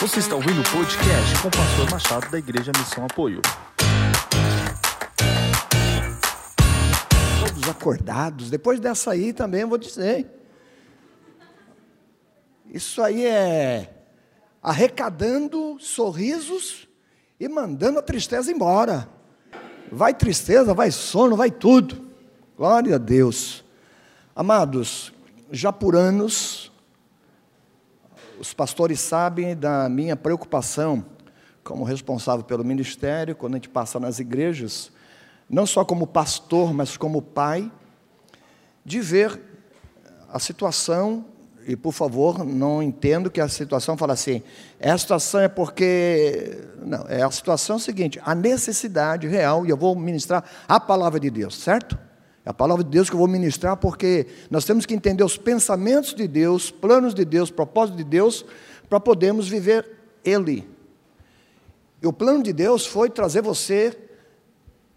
Você está ouvindo o podcast com o pastor Machado da Igreja Missão Apoio. Todos acordados. Depois dessa aí também vou dizer. Isso aí é arrecadando sorrisos e mandando a tristeza embora. Vai tristeza, vai sono, vai tudo. Glória a Deus. Amados, já por anos, os pastores sabem da minha preocupação como responsável pelo ministério, quando a gente passa nas igrejas, não só como pastor, mas como pai, de ver a situação, e por favor, não entendo que a situação fala assim, é a situação é porque. Não, é a situação é seguinte, a necessidade real, e eu vou ministrar a palavra de Deus, certo? É a palavra de Deus que eu vou ministrar, porque nós temos que entender os pensamentos de Deus, planos de Deus, propósitos de Deus, para podermos viver Ele. E o plano de Deus foi trazer você,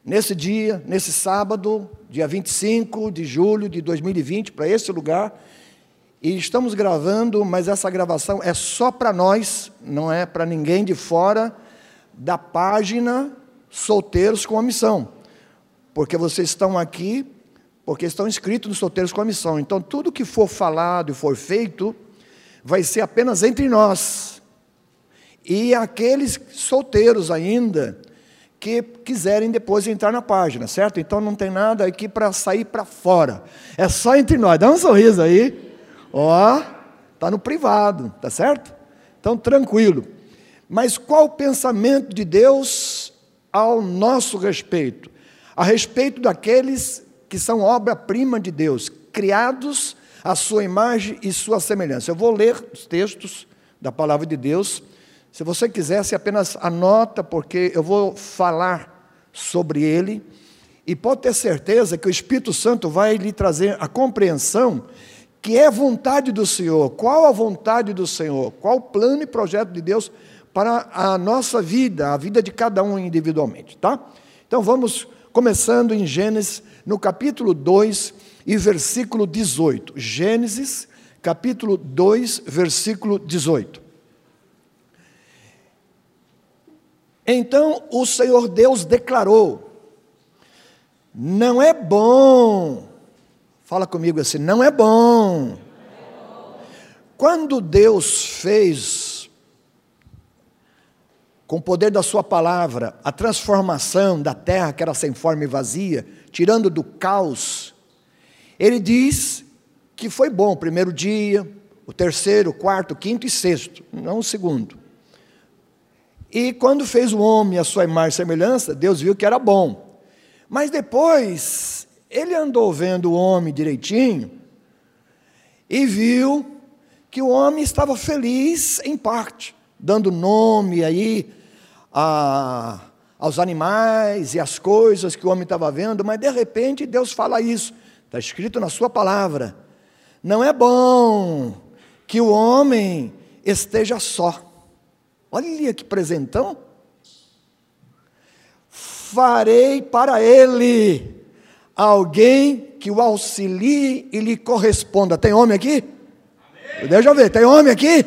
nesse dia, nesse sábado, dia 25 de julho de 2020, para esse lugar. E estamos gravando, mas essa gravação é só para nós, não é para ninguém de fora da página Solteiros com a Missão. Porque vocês estão aqui porque estão inscritos nos solteiros com a missão. Então, tudo que for falado e for feito, vai ser apenas entre nós. E aqueles solteiros ainda, que quiserem depois entrar na página, certo? Então não tem nada aqui para sair para fora. É só entre nós. Dá um sorriso aí. Ó, tá no privado, tá certo? Então tranquilo. Mas qual o pensamento de Deus ao nosso respeito? A respeito daqueles que são obra-prima de Deus, criados à sua imagem e sua semelhança. Eu vou ler os textos da palavra de Deus. Se você quiser, se apenas anota, porque eu vou falar sobre ele. E pode ter certeza que o Espírito Santo vai lhe trazer a compreensão que é vontade do Senhor. Qual a vontade do Senhor? Qual o plano e projeto de Deus para a nossa vida, a vida de cada um individualmente, tá? Então vamos começando em Gênesis no capítulo 2 e versículo 18. Gênesis, capítulo 2, versículo 18. Então o Senhor Deus declarou: Não é bom, fala comigo assim, não é bom. Quando Deus fez, com o poder da Sua palavra, a transformação da terra que era sem forma e vazia, tirando do caos, ele diz que foi bom o primeiro dia, o terceiro, o quarto, o quinto e sexto, não o segundo. E quando fez o homem a sua imagem e semelhança, Deus viu que era bom. Mas depois, ele andou vendo o homem direitinho e viu que o homem estava feliz em parte, dando nome aí a aos animais e às coisas que o homem estava vendo, mas de repente Deus fala isso, está escrito na Sua palavra. Não é bom que o homem esteja só. Olha que presentão. Farei para ele alguém que o auxilie e lhe corresponda. Tem homem aqui? Amém. Deixa eu ver, tem homem aqui?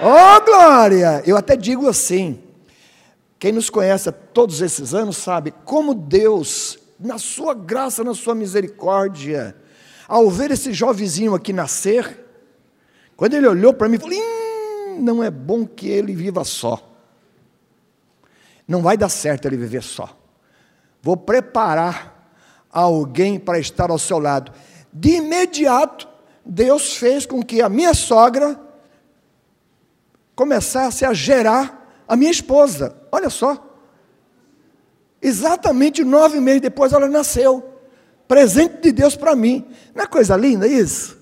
Ô oh, glória! Eu até digo assim: quem nos conhece há todos esses anos sabe como Deus, na sua graça, na sua misericórdia, ao ver esse jovenzinho aqui nascer, quando ele olhou para mim, falou: não é bom que ele viva só. Não vai dar certo ele viver só. Vou preparar alguém para estar ao seu lado. De imediato, Deus fez com que a minha sogra começasse a gerar a minha esposa, olha só. Exatamente nove meses depois ela nasceu. Presente de Deus para mim. Não é coisa linda isso?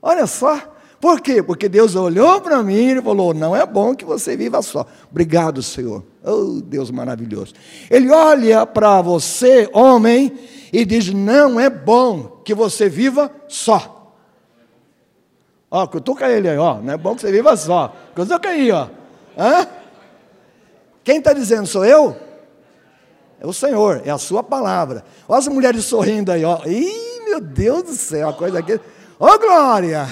Olha só. Por quê? Porque Deus olhou para mim e falou: Não é bom que você viva só. Obrigado, Senhor. Oh, Deus maravilhoso. Ele olha para você, homem, e diz: Não é bom que você viva só. Ó, cutuca ele aí, ó. Não é bom que você viva só. Cutuca aí, ó. Hã? Quem está dizendo sou eu? É o Senhor, é a sua palavra. Olha as mulheres sorrindo aí, ó. Ih, meu Deus do céu, a coisa aqui. Ô glória!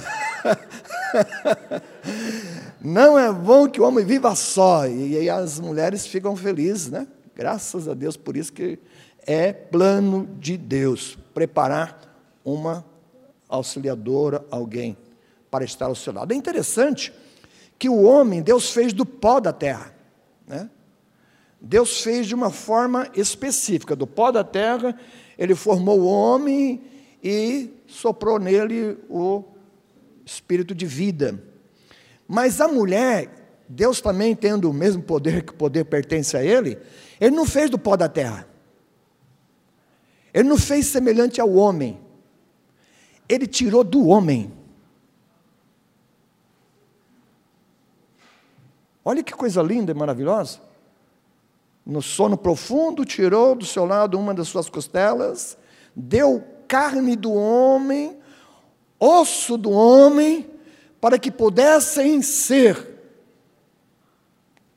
Não é bom que o homem viva só. E aí as mulheres ficam felizes, né? Graças a Deus por isso que é plano de Deus preparar uma auxiliadora, alguém para estar ao seu lado. É interessante que o homem Deus fez do pó da terra, né? Deus fez de uma forma específica, do pó da terra, ele formou o homem e soprou nele o espírito de vida. Mas a mulher, Deus também tendo o mesmo poder que o poder pertence a ele, ele não fez do pó da terra. Ele não fez semelhante ao homem. Ele tirou do homem. Olha que coisa linda e maravilhosa no sono profundo, tirou do seu lado uma das suas costelas, deu carne do homem, osso do homem, para que pudessem ser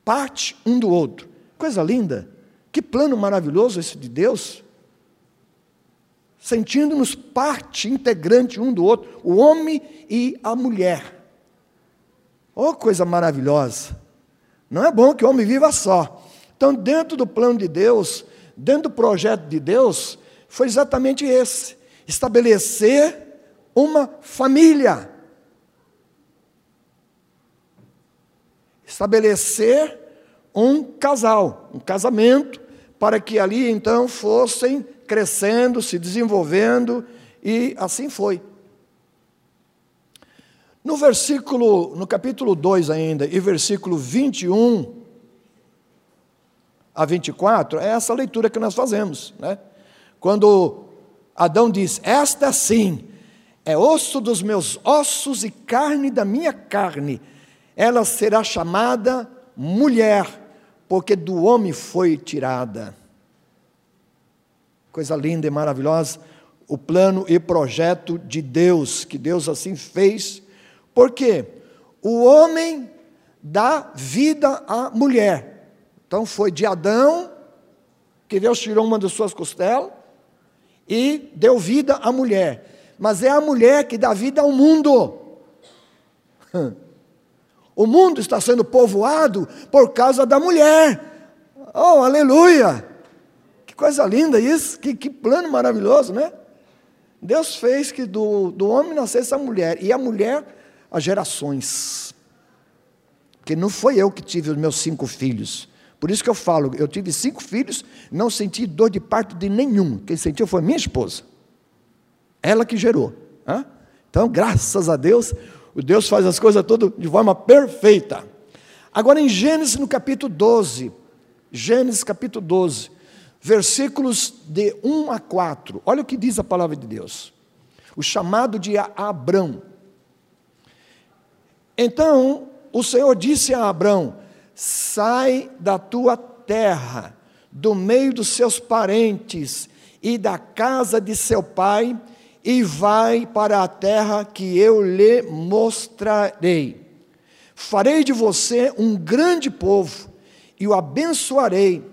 parte um do outro. Coisa linda, que plano maravilhoso esse de Deus. Sentindo-nos parte integrante um do outro, o homem e a mulher. Oh, coisa maravilhosa! Não é bom que o homem viva só. Então, dentro do plano de Deus, dentro do projeto de Deus, foi exatamente esse: estabelecer uma família. Estabelecer um casal, um casamento, para que ali então fossem crescendo, se desenvolvendo, e assim foi. No versículo, no capítulo 2 ainda, e versículo 21, a 24, é essa leitura que nós fazemos. Né? Quando Adão diz: Esta sim é osso dos meus ossos e carne da minha carne, ela será chamada mulher, porque do homem foi tirada. Coisa linda e maravilhosa, o plano e projeto de Deus, que Deus assim fez, porque o homem dá vida à mulher, então foi de Adão que Deus tirou uma das suas costelas e deu vida à mulher. Mas é a mulher que dá vida ao mundo. O mundo está sendo povoado por causa da mulher. Oh, aleluia! Que coisa linda isso, que, que plano maravilhoso, né? Deus fez que do, do homem nascesse a mulher, e a mulher as gerações. Porque não foi eu que tive os meus cinco filhos, por isso que eu falo, eu tive cinco filhos, não senti dor de parto de nenhum. Quem sentiu foi minha esposa. Ela que gerou. Então, graças a Deus, o Deus faz as coisas todas de forma perfeita. Agora, em Gênesis, no capítulo 12, Gênesis capítulo 12, versículos de 1 a 4, olha o que diz a palavra de Deus. O chamado de Abrão. Então, o Senhor disse a Abrão: Sai da tua terra, do meio dos seus parentes e da casa de seu pai, e vai para a terra que eu lhe mostrarei. Farei de você um grande povo e o abençoarei.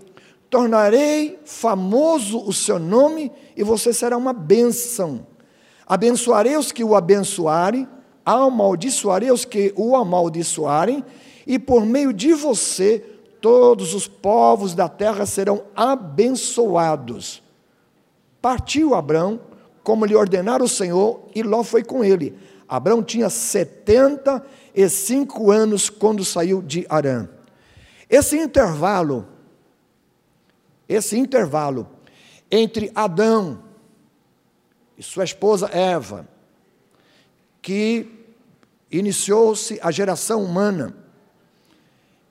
Tornarei famoso o seu nome e você será uma bênção. Abençoarei os que o abençoarem, amaldiçoarei os que o amaldiçoarem, e por meio de você todos os povos da terra serão abençoados. Partiu Abraão, como lhe ordenara o Senhor, e Ló foi com ele. Abraão tinha 75 anos quando saiu de Arã. Esse intervalo, esse intervalo entre Adão e sua esposa Eva, que iniciou-se a geração humana,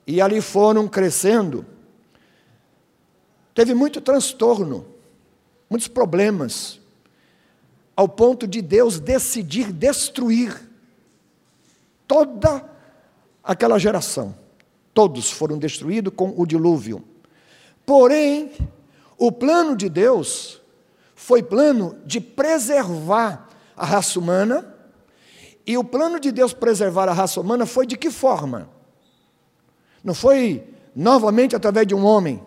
e ali foram crescendo. Teve muito transtorno, muitos problemas, ao ponto de Deus decidir destruir toda aquela geração. Todos foram destruídos com o dilúvio. Porém, o plano de Deus foi plano de preservar a raça humana, e o plano de Deus preservar a raça humana foi de que forma? Não foi novamente através de um homem.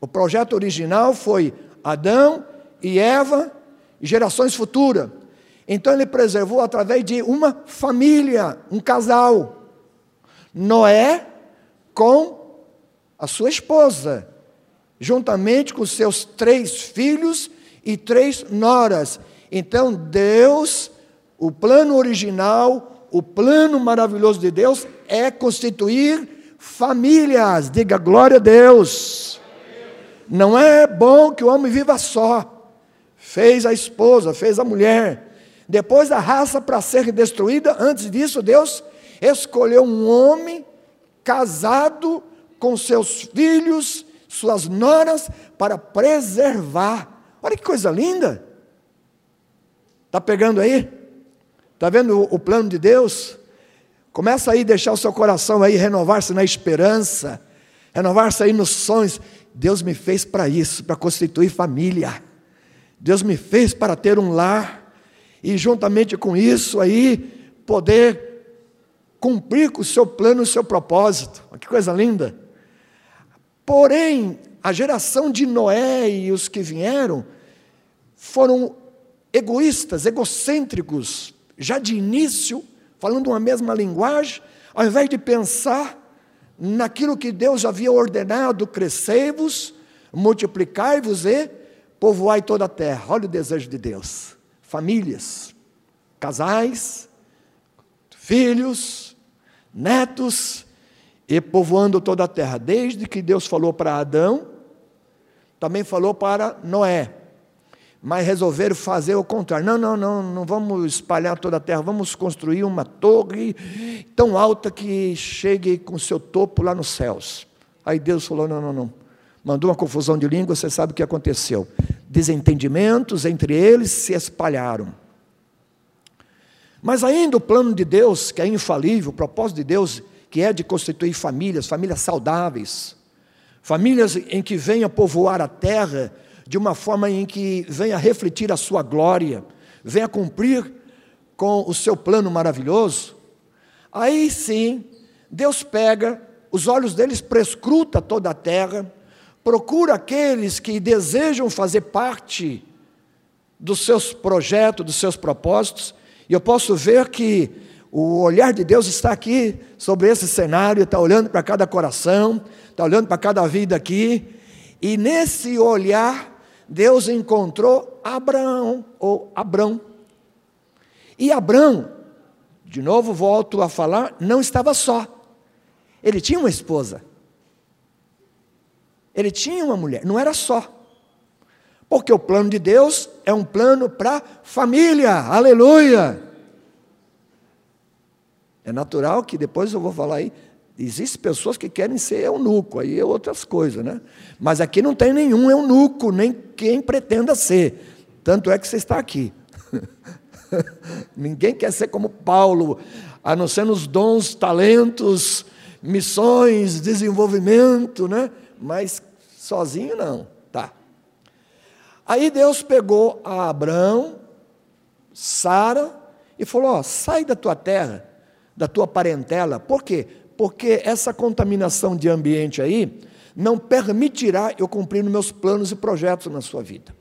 O projeto original foi Adão e Eva e gerações futuras. Então ele preservou através de uma família, um casal. Noé com a sua esposa, juntamente com seus três filhos e três noras. Então, Deus, o plano original, o plano maravilhoso de Deus é constituir famílias. Diga glória a Deus. Não é bom que o homem viva só. Fez a esposa, fez a mulher. Depois a raça para ser destruída, antes disso, Deus escolheu um homem casado com seus filhos, suas noras, para preservar. Olha que coisa linda! Está pegando aí? Está vendo o, o plano de Deus? Começa aí a deixar o seu coração aí renovar-se na esperança, renovar-se aí nos sonhos. Deus me fez para isso, para constituir família. Deus me fez para ter um lar e juntamente com isso aí poder cumprir com o seu plano, o seu propósito. Que coisa linda. Porém, a geração de Noé e os que vieram foram egoístas, egocêntricos, já de início, falando uma mesma linguagem, ao invés de pensar naquilo que Deus havia ordenado: crescei-vos, multiplicai-vos e povoai toda a terra. Olha o desejo de Deus. Famílias, casais, filhos, netos e povoando toda a terra. Desde que Deus falou para Adão, também falou para Noé. Mas resolveram fazer o contrário. Não, não, não, não vamos espalhar toda a terra, vamos construir uma torre tão alta que chegue com seu topo lá nos céus. Aí Deus falou: não, não, não. Mandou uma confusão de língua, você sabe o que aconteceu. Desentendimentos entre eles se espalharam. Mas ainda o plano de Deus, que é infalível, o propósito de Deus, que é de constituir famílias, famílias saudáveis, famílias em que venha povoar a terra de uma forma em que venha refletir a sua glória, venha cumprir com o seu plano maravilhoso. Aí sim, Deus pega, os olhos deles prescruta toda a terra, procura aqueles que desejam fazer parte dos seus projetos, dos seus propósitos, e eu posso ver que o olhar de Deus está aqui sobre esse cenário, está olhando para cada coração, está olhando para cada vida aqui, e nesse olhar, Deus encontrou Abraão, ou Abrão. E Abrão, de novo volto a falar, não estava só. Ele tinha uma esposa. Ele tinha uma mulher, não era só. Porque o plano de Deus é um plano para família, aleluia. É natural que depois eu vou falar aí, existem pessoas que querem ser eunuco, aí é outras coisas, né? Mas aqui não tem nenhum eunuco, nem quem pretenda ser. Tanto é que você está aqui. Ninguém quer ser como Paulo, a não ser nos dons, talentos, missões, desenvolvimento, né? Mas sozinho não. Aí Deus pegou a Abraão, Sara, e falou: ó, sai da tua terra, da tua parentela. Por quê? Porque essa contaminação de ambiente aí não permitirá eu cumprir meus planos e projetos na sua vida.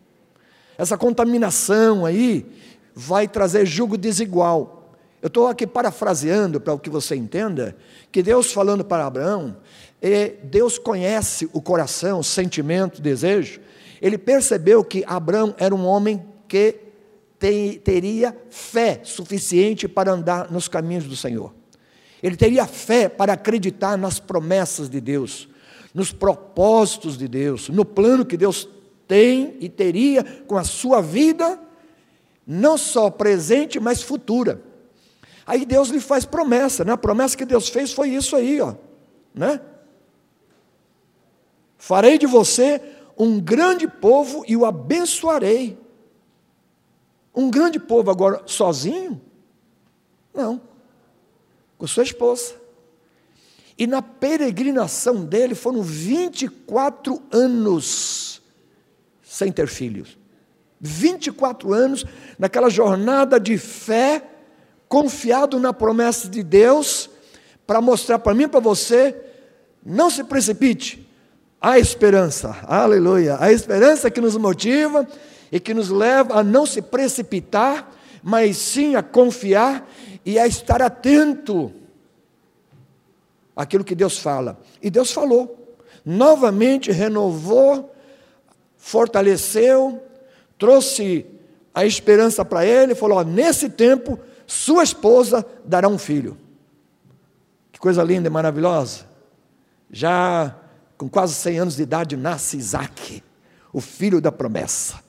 Essa contaminação aí vai trazer julgo desigual. Eu estou aqui parafraseando para o que você entenda, que Deus falando para Abraão, Deus conhece o coração, o sentimento, o desejo, ele percebeu que Abraão era um homem que teria fé suficiente para andar nos caminhos do Senhor. Ele teria fé para acreditar nas promessas de Deus, nos propósitos de Deus, no plano que Deus tem e teria com a sua vida, não só presente, mas futura. Aí Deus lhe faz promessa, né? A promessa que Deus fez foi isso aí, ó, né? Farei de você um grande povo e o abençoarei. Um grande povo agora sozinho? Não. Com sua esposa. E na peregrinação dele foram 24 anos sem ter filhos. 24 anos naquela jornada de fé, confiado na promessa de Deus, para mostrar para mim e para você: não se precipite, a esperança, aleluia, a esperança que nos motiva e que nos leva a não se precipitar, mas sim a confiar e a estar atento aquilo que Deus fala. E Deus falou, novamente renovou, fortaleceu, trouxe a esperança para ele, falou: nesse tempo, sua esposa dará um filho. Que coisa linda e maravilhosa. Já com quase 100 anos de idade, nasce Isaac, o filho da promessa.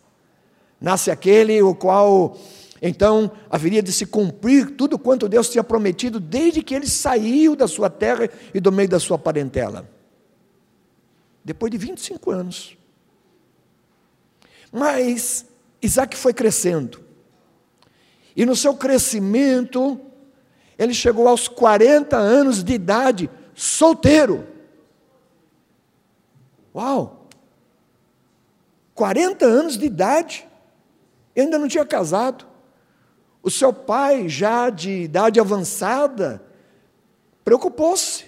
Nasce aquele o qual, então, haveria de se cumprir tudo quanto Deus tinha prometido desde que ele saiu da sua terra e do meio da sua parentela. Depois de 25 anos. Mas Isaac foi crescendo. E no seu crescimento, ele chegou aos 40 anos de idade, solteiro. Uau! 40 anos de idade, ainda não tinha casado. O seu pai, já de idade avançada, preocupou-se.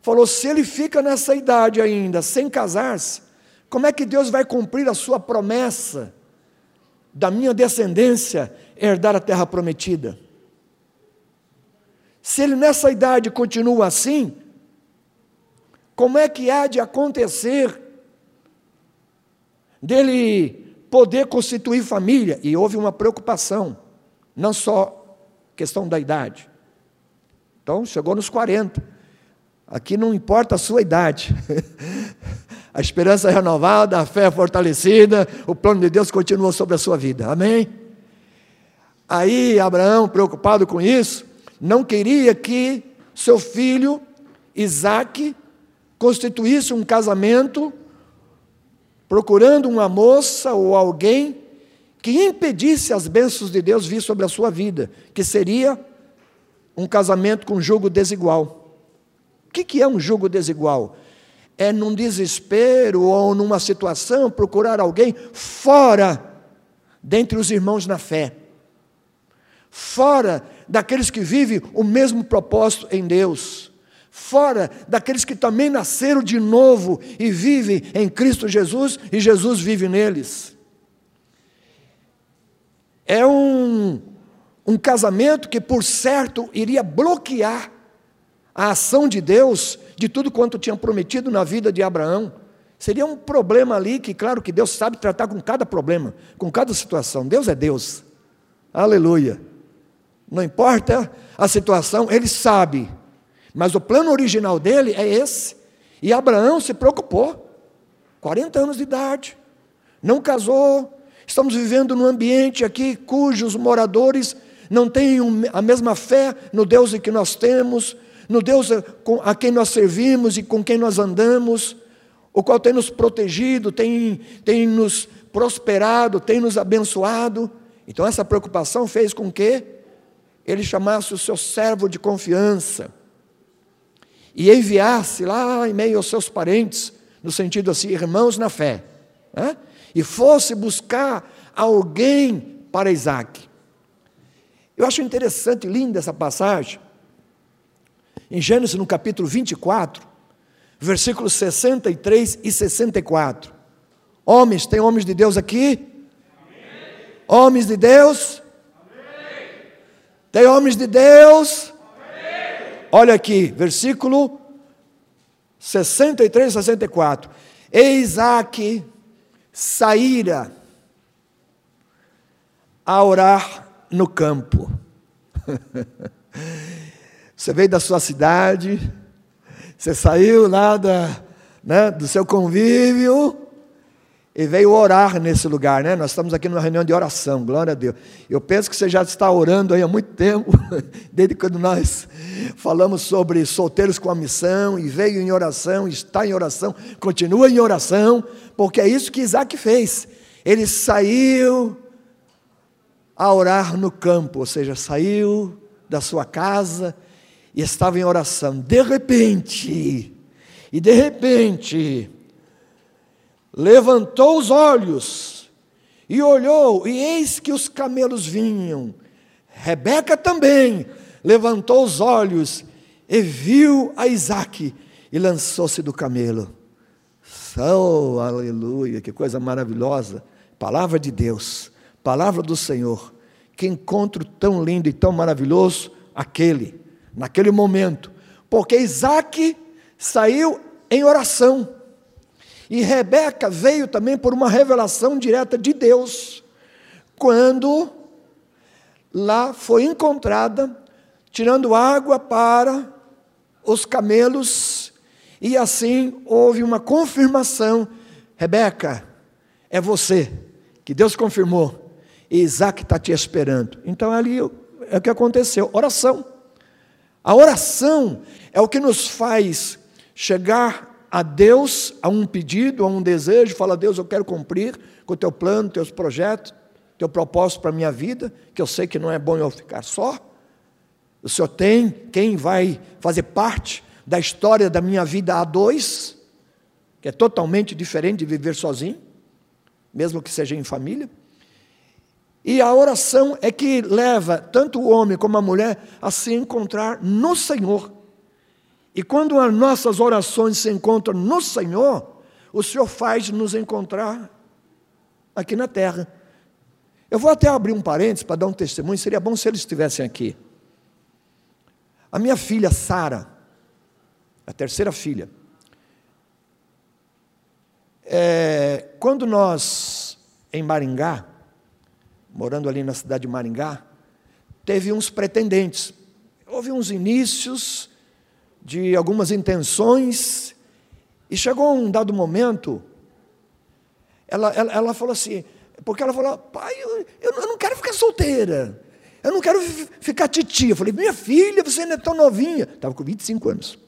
Falou: se ele fica nessa idade ainda, sem casar-se, como é que Deus vai cumprir a sua promessa da minha descendência herdar a terra prometida? Se ele nessa idade continua assim, como é que há de acontecer dele poder constituir família? E houve uma preocupação, não só questão da idade. Então, chegou nos 40. Aqui não importa a sua idade. a esperança é renovada, a fé é fortalecida, o plano de Deus continua sobre a sua vida. Amém? Aí Abraão, preocupado com isso, não queria que seu filho Isaac constituísse um casamento procurando uma moça ou alguém que impedisse as bênçãos de Deus vir sobre a sua vida, que seria um casamento com jugo desigual. O que é um jugo desigual? É num desespero ou numa situação procurar alguém fora dentre os irmãos na fé, fora daqueles que vivem o mesmo propósito em Deus fora daqueles que também nasceram de novo e vivem em Cristo Jesus e Jesus vive neles. É um, um casamento que, por certo, iria bloquear a ação de Deus de tudo quanto tinha prometido na vida de Abraão. Seria um problema ali que, claro, que Deus sabe tratar com cada problema, com cada situação. Deus é Deus. Aleluia. Não importa a situação, Ele sabe mas o plano original dele é esse. E Abraão se preocupou. 40 anos de idade, não casou. Estamos vivendo num ambiente aqui cujos moradores não têm a mesma fé no Deus que nós temos, no Deus a quem nós servimos e com quem nós andamos, o qual tem nos protegido, tem, tem nos prosperado, tem nos abençoado. Então, essa preocupação fez com que ele chamasse o seu servo de confiança e enviasse lá em meio aos seus parentes, no sentido assim, irmãos na fé, né? E fosse buscar alguém para Isaac. Eu acho interessante, linda essa passagem, em Gênesis no capítulo 24, versículos 63 e 64. Homens, tem homens de Deus aqui? Amém. Homens de Deus? Amém. Tem homens de Deus? Olha aqui, versículo 63 e 64. E Isaac saíra a orar no campo. Você veio da sua cidade, você saiu lá da, né, do seu convívio, e veio orar nesse lugar, né? Nós estamos aqui numa reunião de oração, glória a Deus. Eu penso que você já está orando aí há muito tempo, desde quando nós falamos sobre solteiros com a missão, e veio em oração, está em oração, continua em oração, porque é isso que Isaac fez. Ele saiu a orar no campo, ou seja, saiu da sua casa e estava em oração. De repente, e de repente, levantou os olhos e olhou, e eis que os camelos vinham. Rebeca também levantou os olhos e viu a Isaac e lançou-se do camelo. Oh, aleluia, que coisa maravilhosa! Palavra de Deus, palavra do Senhor. Que encontro tão lindo e tão maravilhoso aquele, naquele momento. porque Isaac saiu em oração. E Rebeca veio também por uma revelação direta de Deus, quando lá foi encontrada tirando água para os camelos, e assim houve uma confirmação: Rebeca, é você, que Deus confirmou, e Isaac está te esperando. Então ali é o que aconteceu: oração. A oração é o que nos faz chegar a Deus, a um pedido, a um desejo, fala, Deus, eu quero cumprir com o teu plano, teus projetos, teu propósito para a minha vida, que eu sei que não é bom eu ficar só. O Senhor tem quem vai fazer parte da história da minha vida a dois, que é totalmente diferente de viver sozinho, mesmo que seja em família. E a oração é que leva tanto o homem como a mulher a se encontrar no Senhor. E quando as nossas orações se encontram no Senhor, o Senhor faz nos encontrar aqui na terra. Eu vou até abrir um parênteses para dar um testemunho, seria bom se eles estivessem aqui. A minha filha Sara, a terceira filha, é, quando nós, em Maringá, morando ali na cidade de Maringá, teve uns pretendentes. Houve uns inícios, de algumas intenções, e chegou um dado momento, ela, ela, ela falou assim, porque ela falou, pai, eu, eu não quero ficar solteira, eu não quero ficar titia. Eu falei, minha filha, você ainda é tão novinha. Estava com 25 anos.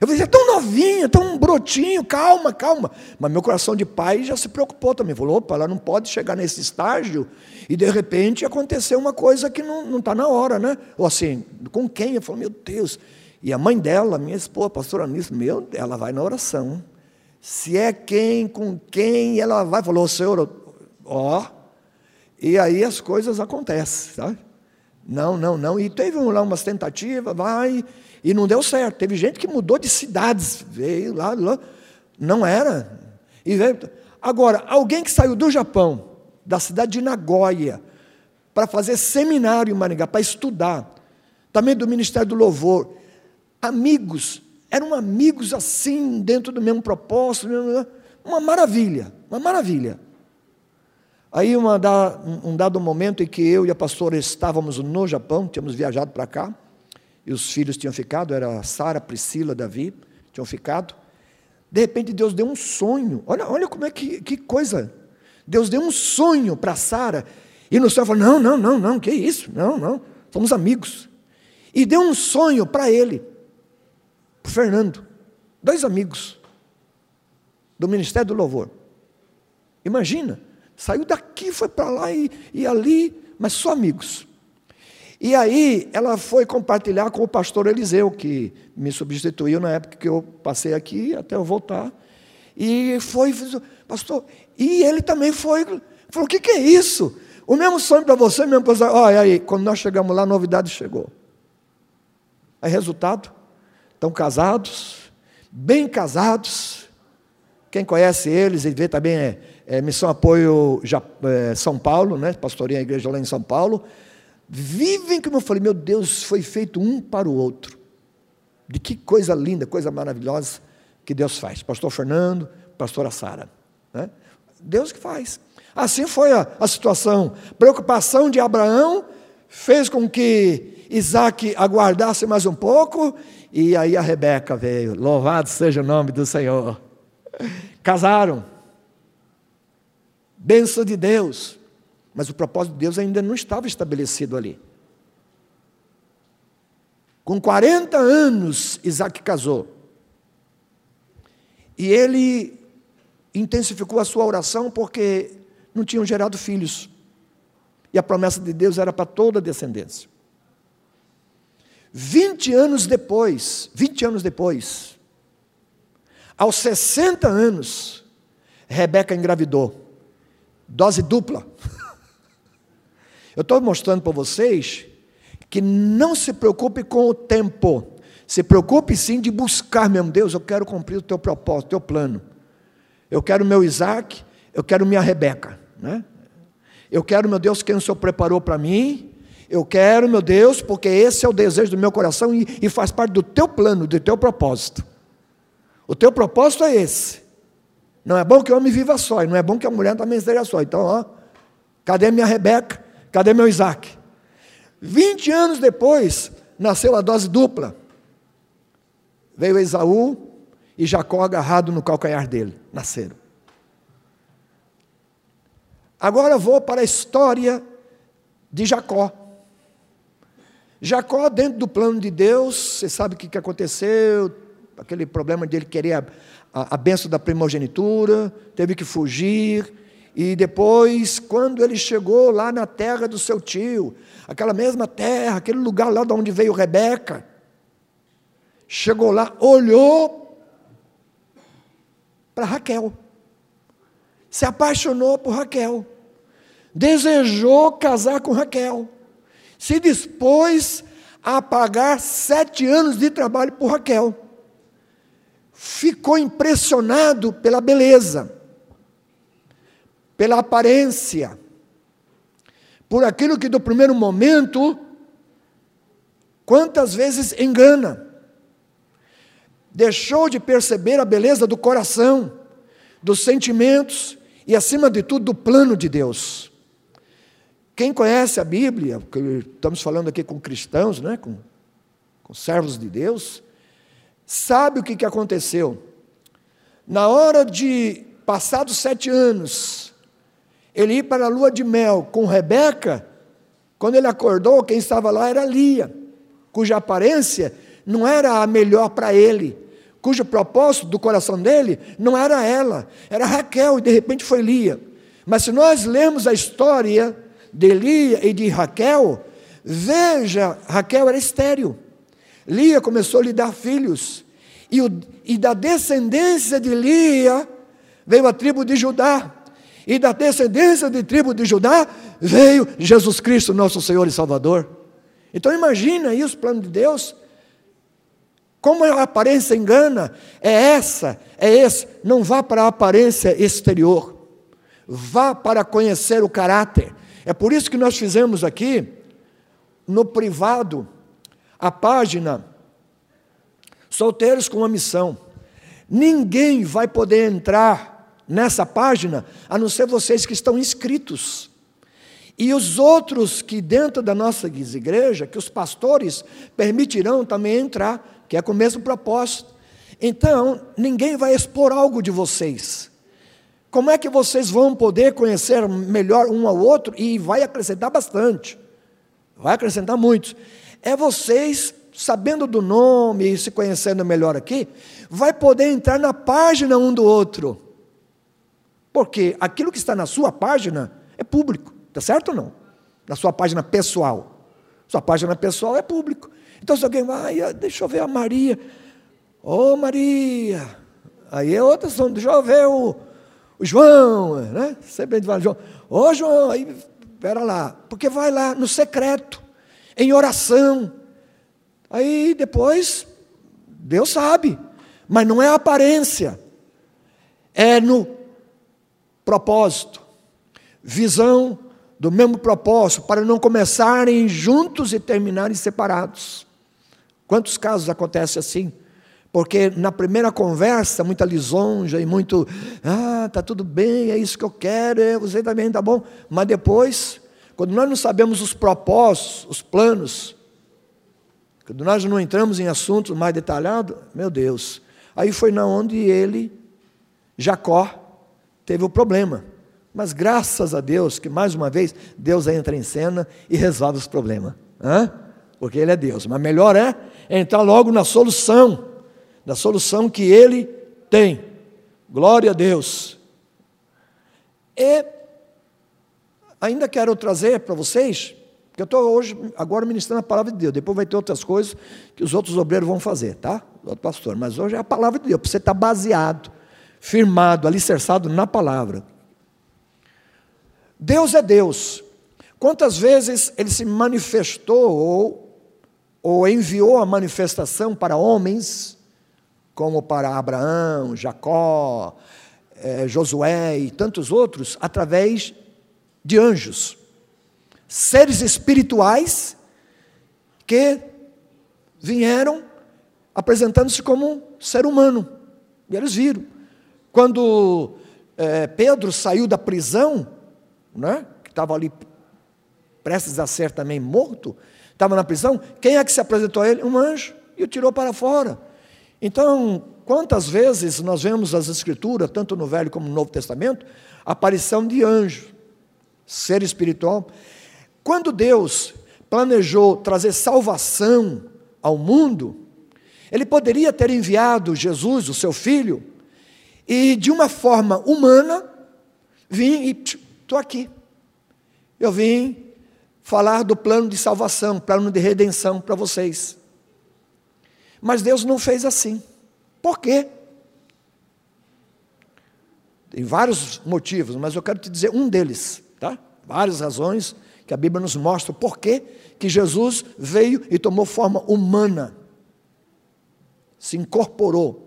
Eu falei, você é tão novinha, tão brotinho, calma, calma. Mas meu coração de pai já se preocupou também. Falou, opa, ela não pode chegar nesse estágio e de repente acontecer uma coisa que não está na hora, né? Ou assim, com quem? Eu falei, meu Deus, e a mãe dela, minha esposa, a pastora Nisso, meu, ela vai na oração. Se é quem, com quem, ela vai. Falou, Senhor, ó. E aí as coisas acontecem, sabe? Não, não, não. E teve lá umas tentativas, vai, e não deu certo. Teve gente que mudou de cidades, veio lá, lá não era. E veio. Agora, alguém que saiu do Japão, da cidade de Nagoya, para fazer seminário em Maringá, para estudar, também do Ministério do Louvor, amigos, eram amigos assim, dentro do mesmo propósito, uma maravilha, uma maravilha. Aí uma um dado momento em que eu e a pastora estávamos no Japão, tínhamos viajado para cá, e os filhos tinham ficado, era Sara, Priscila, Davi, tinham ficado. De repente Deus deu um sonho. Olha, olha como é que, que coisa. Deus deu um sonho para Sara. E no sonho falou: Não, não, não, não, que isso? Não, não, somos amigos. E deu um sonho para ele para Fernando, dois amigos do Ministério do Louvor. Imagina, saiu daqui, foi para lá e, e ali, mas só amigos. E aí ela foi compartilhar com o pastor Eliseu, que me substituiu na época que eu passei aqui, até eu voltar. E foi, pastor, e ele também foi, falou: o que, que é isso? O mesmo sonho para você, mesmo para Olha aí, quando nós chegamos lá, a novidade chegou. Aí, resultado, estão casados, bem casados. Quem conhece eles e vê também é, é Missão Apoio é, São Paulo, né? pastorinha a igreja lá em São Paulo. Vivem como eu falei, meu Deus, foi feito um para o outro. De que coisa linda, coisa maravilhosa que Deus faz. Pastor Fernando, pastora Sara. Né? Deus que faz. Assim foi a, a situação. Preocupação de Abraão fez com que Isaac aguardasse mais um pouco e aí a Rebeca veio, louvado seja o nome do Senhor. Casaram. Benção de Deus. Mas o propósito de Deus ainda não estava estabelecido ali. Com 40 anos, Isaac casou. E ele intensificou a sua oração porque não tinham gerado filhos. E a promessa de Deus era para toda a descendência. 20 anos depois, 20 anos depois, aos 60 anos, Rebeca engravidou. Dose dupla. Eu estou mostrando para vocês que não se preocupe com o tempo. Se preocupe sim de buscar mesmo. Deus, eu quero cumprir o teu propósito, o teu plano. Eu quero meu Isaac, eu quero minha Rebeca. Né? Eu quero, meu Deus, quem o Senhor preparou para mim, Eu quero, meu Deus, porque esse é o desejo do meu coração e, e faz parte do teu plano, do teu propósito. O teu propósito é esse. Não é bom que o homem viva só, e não é bom que a mulher também esteja só. Então, ó, cadê minha Rebeca? Cadê meu Isaac? 20 anos depois, nasceu a dose dupla. Veio Esaú e Jacó agarrado no calcanhar dele. Nasceram. Agora vou para a história de Jacó. Jacó, dentro do plano de Deus, você sabe o que aconteceu, aquele problema de ele querer a, a, a benção da primogenitura, teve que fugir, e depois, quando ele chegou lá na terra do seu tio, aquela mesma terra, aquele lugar lá de onde veio Rebeca, chegou lá, olhou para Raquel, se apaixonou por Raquel, desejou casar com Raquel, se dispôs a pagar sete anos de trabalho por Raquel. Ficou impressionado pela beleza, pela aparência, por aquilo que do primeiro momento, quantas vezes engana. Deixou de perceber a beleza do coração, dos sentimentos e, acima de tudo, do plano de Deus. Quem conhece a Bíblia, estamos falando aqui com cristãos, né, com, com servos de Deus, sabe o que, que aconteceu. Na hora de, passados sete anos, ele ir para a lua de mel com Rebeca, quando ele acordou, quem estava lá era Lia, cuja aparência não era a melhor para ele, cujo propósito do coração dele não era ela, era Raquel, e de repente foi Lia. Mas se nós lemos a história de Lia e de Raquel, veja, Raquel era estéril. Lia começou a lhe dar filhos, e, o, e da descendência de Lia veio a tribo de Judá, e da descendência de tribo de Judá veio Jesus Cristo, nosso Senhor e Salvador. Então imagina aí os planos de Deus como a aparência engana, é essa, é esse. Não vá para a aparência exterior. Vá para conhecer o caráter. É por isso que nós fizemos aqui, no privado, a página Solteiros com uma Missão. Ninguém vai poder entrar nessa página a não ser vocês que estão inscritos. E os outros que dentro da nossa igreja, que os pastores permitirão também entrar que é com o mesmo propósito. Então, ninguém vai expor algo de vocês. Como é que vocês vão poder conhecer melhor um ao outro? E vai acrescentar bastante. Vai acrescentar muito. É vocês, sabendo do nome e se conhecendo melhor aqui, vai poder entrar na página um do outro. Porque aquilo que está na sua página é público, está certo ou não? Na sua página pessoal. Sua página pessoal é público. Então, se alguém vai, ah, deixa eu ver a Maria. Ô oh, Maria! Aí é outra som, deixa eu ver o, o João, né? Sempre a João. Ô oh, João, aí, espera lá. Porque vai lá no secreto, em oração. Aí depois, Deus sabe. Mas não é a aparência. É no propósito. Visão do mesmo propósito, para não começarem juntos e terminarem separados. Quantos casos acontece assim? Porque na primeira conversa, muita lisonja e muito, ah, tá tudo bem, é isso que eu quero, é, você também tá bom. Mas depois, quando nós não sabemos os propósitos, os planos, quando nós não entramos em assuntos mais detalhados, meu Deus, aí foi na onde ele, Jacó, teve o problema. Mas graças a Deus que mais uma vez Deus entra em cena e resolve os problemas. Hã? Porque Ele é Deus. Mas melhor é entrar logo na solução, na solução que Ele tem. Glória a Deus. E ainda quero trazer para vocês, que eu estou hoje, agora ministrando a palavra de Deus, depois vai ter outras coisas que os outros obreiros vão fazer, tá? Outro pastor, mas hoje é a palavra de Deus, para você estar baseado, firmado, alicerçado na palavra. Deus é Deus. Quantas vezes ele se manifestou ou ou enviou a manifestação para homens, como para Abraão, Jacó, eh, Josué e tantos outros, através de anjos. seres espirituais que vieram apresentando-se como um ser humano. E eles viram. Quando é, Pedro saiu da prisão, né, que estava ali prestes a ser também morto, estava na prisão, quem é que se apresentou a ele? Um anjo, e o tirou para fora. Então, quantas vezes nós vemos as Escrituras, tanto no Velho como no Novo Testamento, aparição de anjo, ser espiritual. Quando Deus planejou trazer salvação ao mundo, ele poderia ter enviado Jesus, o seu filho, e de uma forma humana, vim e estou aqui. Eu vim falar do plano de salvação, plano de redenção para vocês. Mas Deus não fez assim. Por quê? Tem vários motivos, mas eu quero te dizer um deles, tá? Várias razões que a Bíblia nos mostra por que Jesus veio e tomou forma humana se incorporou.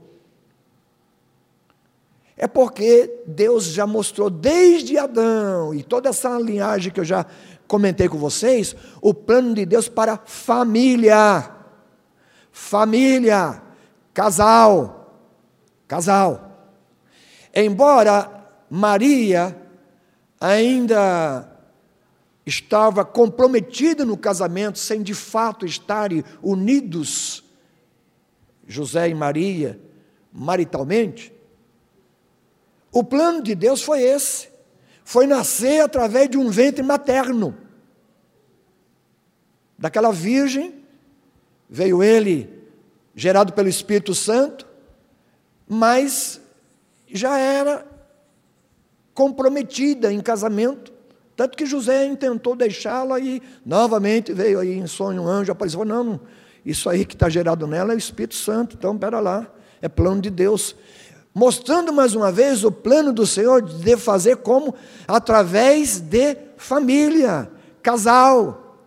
É porque Deus já mostrou desde Adão e toda essa linhagem que eu já comentei com vocês, o plano de Deus para família. Família, casal, casal. Embora Maria ainda estava comprometida no casamento, sem de fato estarem unidos José e Maria maritalmente, o plano de Deus foi esse: foi nascer através de um ventre materno. Daquela virgem, veio ele, gerado pelo Espírito Santo, mas já era comprometida em casamento, tanto que José intentou deixá-la e novamente veio aí em sonho um anjo, apareceu, não, não isso aí que está gerado nela é o Espírito Santo. Então, espera lá, é plano de Deus. Mostrando mais uma vez o plano do Senhor de fazer como? Através de família, casal.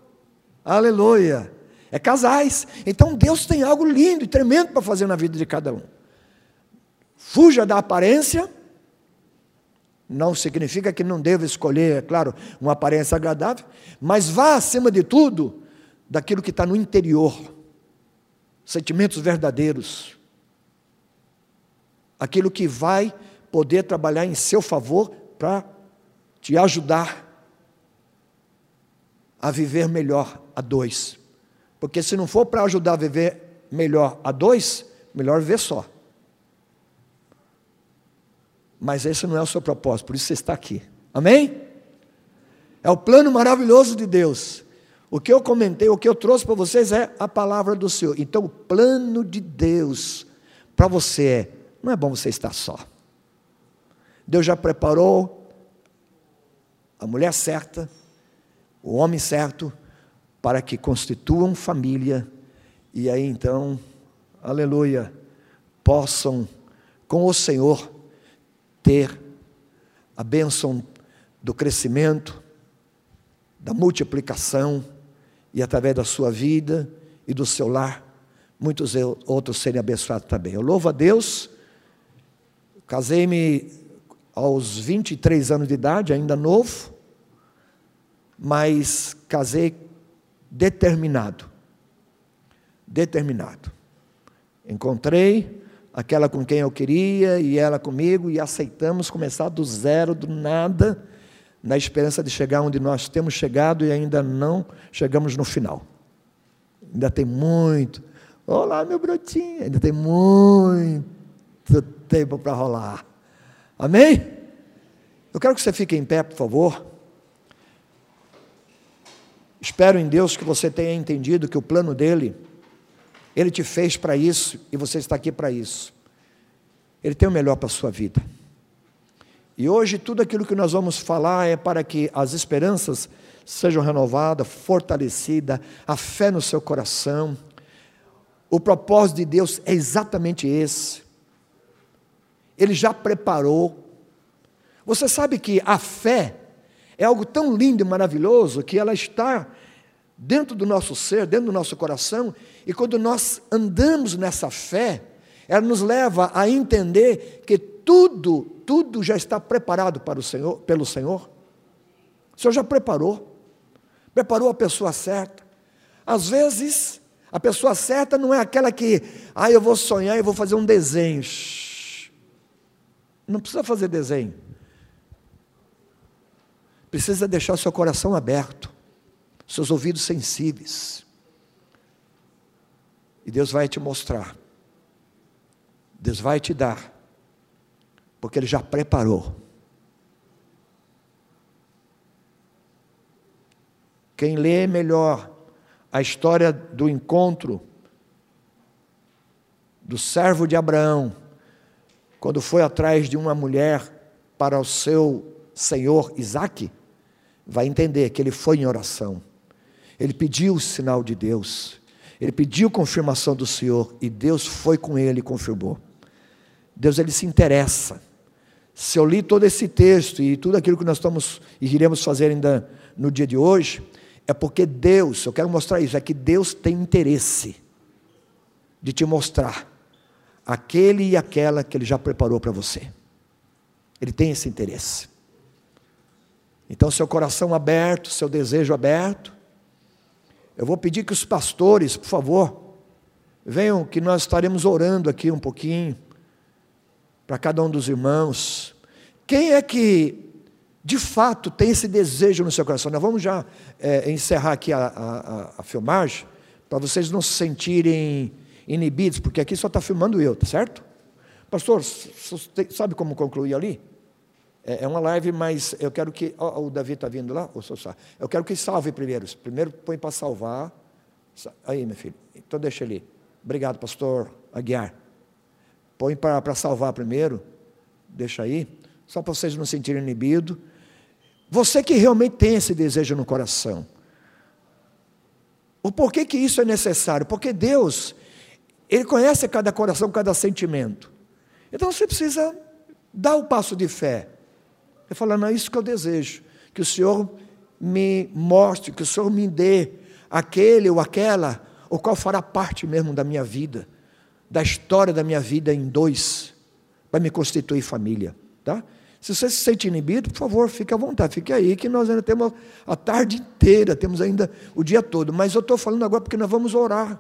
Aleluia. É casais. Então Deus tem algo lindo e tremendo para fazer na vida de cada um. Fuja da aparência. Não significa que não deva escolher, é claro, uma aparência agradável, mas vá acima de tudo daquilo que está no interior sentimentos verdadeiros, aquilo que vai poder trabalhar em seu favor para te ajudar a viver melhor a dois. Porque se não for para ajudar a viver melhor a dois, melhor viver só. Mas esse não é o seu propósito, por isso você está aqui. Amém? É o plano maravilhoso de Deus o que eu comentei, o que eu trouxe para vocês é a palavra do Senhor. Então, o plano de Deus para você é: não é bom você estar só. Deus já preparou a mulher certa, o homem certo, para que constituam família e aí então, aleluia, possam com o Senhor ter a bênção do crescimento, da multiplicação, e através da sua vida e do seu lar, muitos outros serem abençoados também. Eu louvo a Deus, casei-me aos 23 anos de idade, ainda novo, mas casei determinado. Determinado. Encontrei aquela com quem eu queria e ela comigo e aceitamos começar do zero, do nada na esperança de chegar onde nós temos chegado e ainda não chegamos no final. Ainda tem muito. Olá, meu brotinho, ainda tem muito tempo para rolar. Amém? Eu quero que você fique em pé, por favor. Espero em Deus que você tenha entendido que o plano dele, ele te fez para isso e você está aqui para isso. Ele tem o melhor para a sua vida. E hoje tudo aquilo que nós vamos falar é para que as esperanças sejam renovadas, fortalecidas, a fé no seu coração. O propósito de Deus é exatamente esse. Ele já preparou. Você sabe que a fé é algo tão lindo e maravilhoso que ela está dentro do nosso ser, dentro do nosso coração, e quando nós andamos nessa fé, ela nos leva a entender que tudo, tudo já está preparado para o Senhor, pelo Senhor. O Senhor já preparou. preparou a pessoa certa. Às vezes, a pessoa certa não é aquela que, ah, eu vou sonhar e vou fazer um desenho. Não precisa fazer desenho. Precisa deixar seu coração aberto, seus ouvidos sensíveis. E Deus vai te mostrar. Deus vai te dar. Porque Ele já preparou. Quem lê melhor a história do encontro do servo de Abraão, quando foi atrás de uma mulher para o seu senhor Isaac, vai entender que ele foi em oração. Ele pediu o sinal de Deus. Ele pediu confirmação do Senhor e Deus foi com ele e confirmou. Deus ele se interessa. Se eu li todo esse texto e tudo aquilo que nós estamos e iremos fazer ainda no dia de hoje, é porque Deus, eu quero mostrar isso, é que Deus tem interesse de te mostrar aquele e aquela que Ele já preparou para você. Ele tem esse interesse. Então, seu coração aberto, seu desejo aberto. Eu vou pedir que os pastores, por favor, venham, que nós estaremos orando aqui um pouquinho, para cada um dos irmãos. Quem é que de fato tem esse desejo no seu coração. Nós vamos já é, encerrar aqui a, a, a filmagem, para vocês não se sentirem inibidos, porque aqui só está filmando eu, tá certo? Pastor, sabe como concluir ali? É, é uma live, mas eu quero que. O Davi está vindo lá? Só, eu quero que salve primeiro. Primeiro põe para salvar. Aí, meu filho. Então deixa ali. Obrigado, pastor Aguiar. Põe para salvar primeiro. Deixa aí. Só para vocês não se sentirem inibidos. Você que realmente tem esse desejo no coração. O porquê que isso é necessário? Porque Deus, Ele conhece cada coração, cada sentimento. Então você precisa dar o passo de fé. Ele fala, não, é isso que eu desejo. Que o Senhor me mostre, que o Senhor me dê aquele ou aquela, o qual fará parte mesmo da minha vida, da história da minha vida em dois, para me constituir família. Tá? Se você se sente inibido, por favor, fique à vontade, fique aí, que nós ainda temos a tarde inteira, temos ainda o dia todo. Mas eu estou falando agora porque nós vamos orar,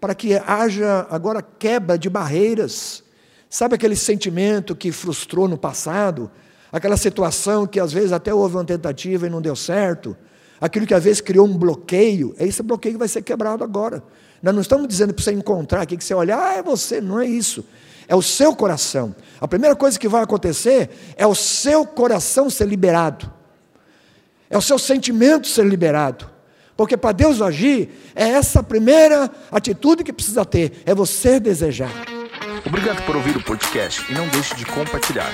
para que haja agora quebra de barreiras. Sabe aquele sentimento que frustrou no passado? Aquela situação que às vezes até houve uma tentativa e não deu certo? Aquilo que às vezes criou um bloqueio? É esse bloqueio que vai ser quebrado agora. Nós não estamos dizendo para você encontrar aqui, que você olhar, ah, é você, não é isso é o seu coração. A primeira coisa que vai acontecer é o seu coração ser liberado, é o seu sentimento ser liberado. Porque para Deus agir, é essa primeira atitude que precisa ter, é você desejar. Obrigado por ouvir o podcast e não deixe de compartilhar.